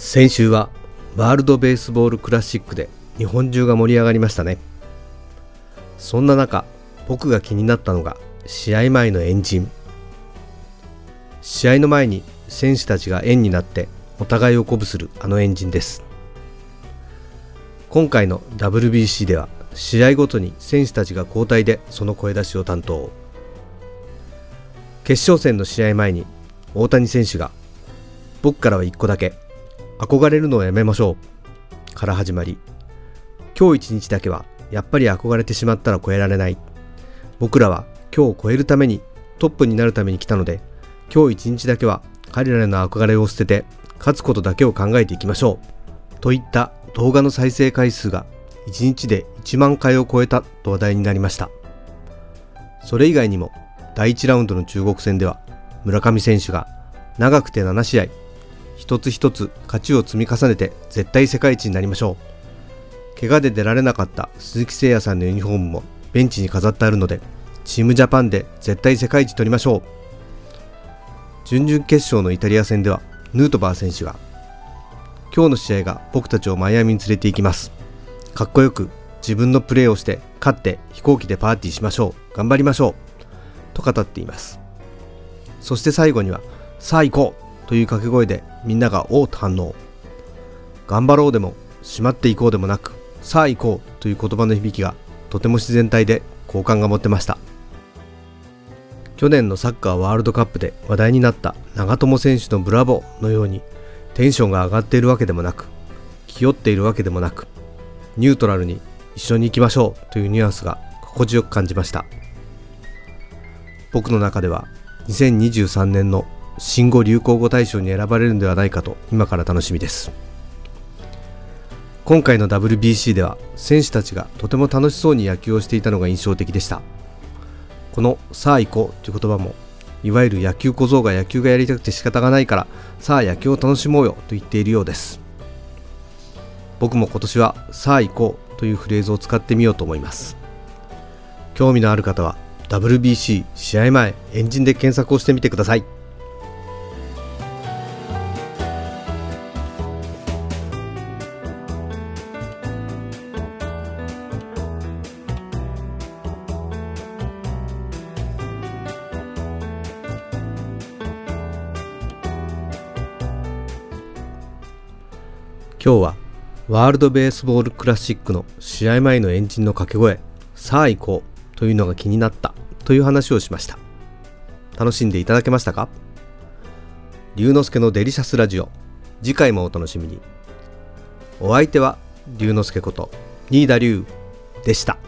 先週はワールドベースボールクラシックで日本中が盛り上がりましたね。そんな中僕が気になったのが試合前のエンジン。試合の前に選手たちが円になってお互いを鼓舞するあのエンジンです。今回の WBC では試合ごとに選手たちが交代でその声出しを担当。決勝戦の試合前に大谷選手が僕からは1個だけ憧れるのをやめましょう。から始まり。今日一日だけはやっぱり憧れてしまったら超えられない。僕らは今日を超えるためにトップになるために来たので今日一日だけは彼らへの憧れを捨てて勝つことだけを考えていきましょう。といった動画の再生回数が1日で1万回を超えたと話題になりました。それ以外にも第1ラウンドの中国戦では村上選手が長くて7試合一つ一つ勝ちを積み重ねて絶対世界一になりましょう。怪我で出られなかった鈴木誠也さんのユニフォームもベンチに飾ってあるのでチームジャパンで絶対世界一取りましょう。準々決勝のイタリア戦ではヌートバー選手が今日の試合が僕たちをマイアミに連れて行きます。かっこよく自分のプレーをして勝って飛行機でパーティーしましょう。頑張りましょう。と語っています。そして最後にはさあ行こうという掛け声でみんながおうと反応頑張ろうでもしまっていこうでもなくさあ行こうという言葉の響きがとても自然体で好感が持てました。去年のサッカーワールドカップで話題になった長友選手のブラボーのようにテンションが上がっているわけでもなく気負っているわけでもなくニュートラルに一緒に行きましょうというニュアンスが心地よく感じました。僕の中では2023年の新語・流行語大賞に選ばれるのではないかと今から楽しみです。今回の WBC では選手たちがとても楽しそうに野球をしていたのが印象的でした。この「さあ行こう」という言葉もいわゆる野球小僧が野球がやりたくて仕方がないからさあ野球を楽しもうよと言っているようです。僕も今年はさあ行こうというフレーズを使ってみようと思います。興味のある方は WBC 試合前エンジンで検索をしてみてください。今日はワールドベースボールクラシックの試合前のエンジンの掛け声さあ行こうというのが気になったという話をしました。楽しんでいただけましたか？龍之介のデリシャスラジオ次回もお楽しみに。お相手は龍之介こと新田龍でした。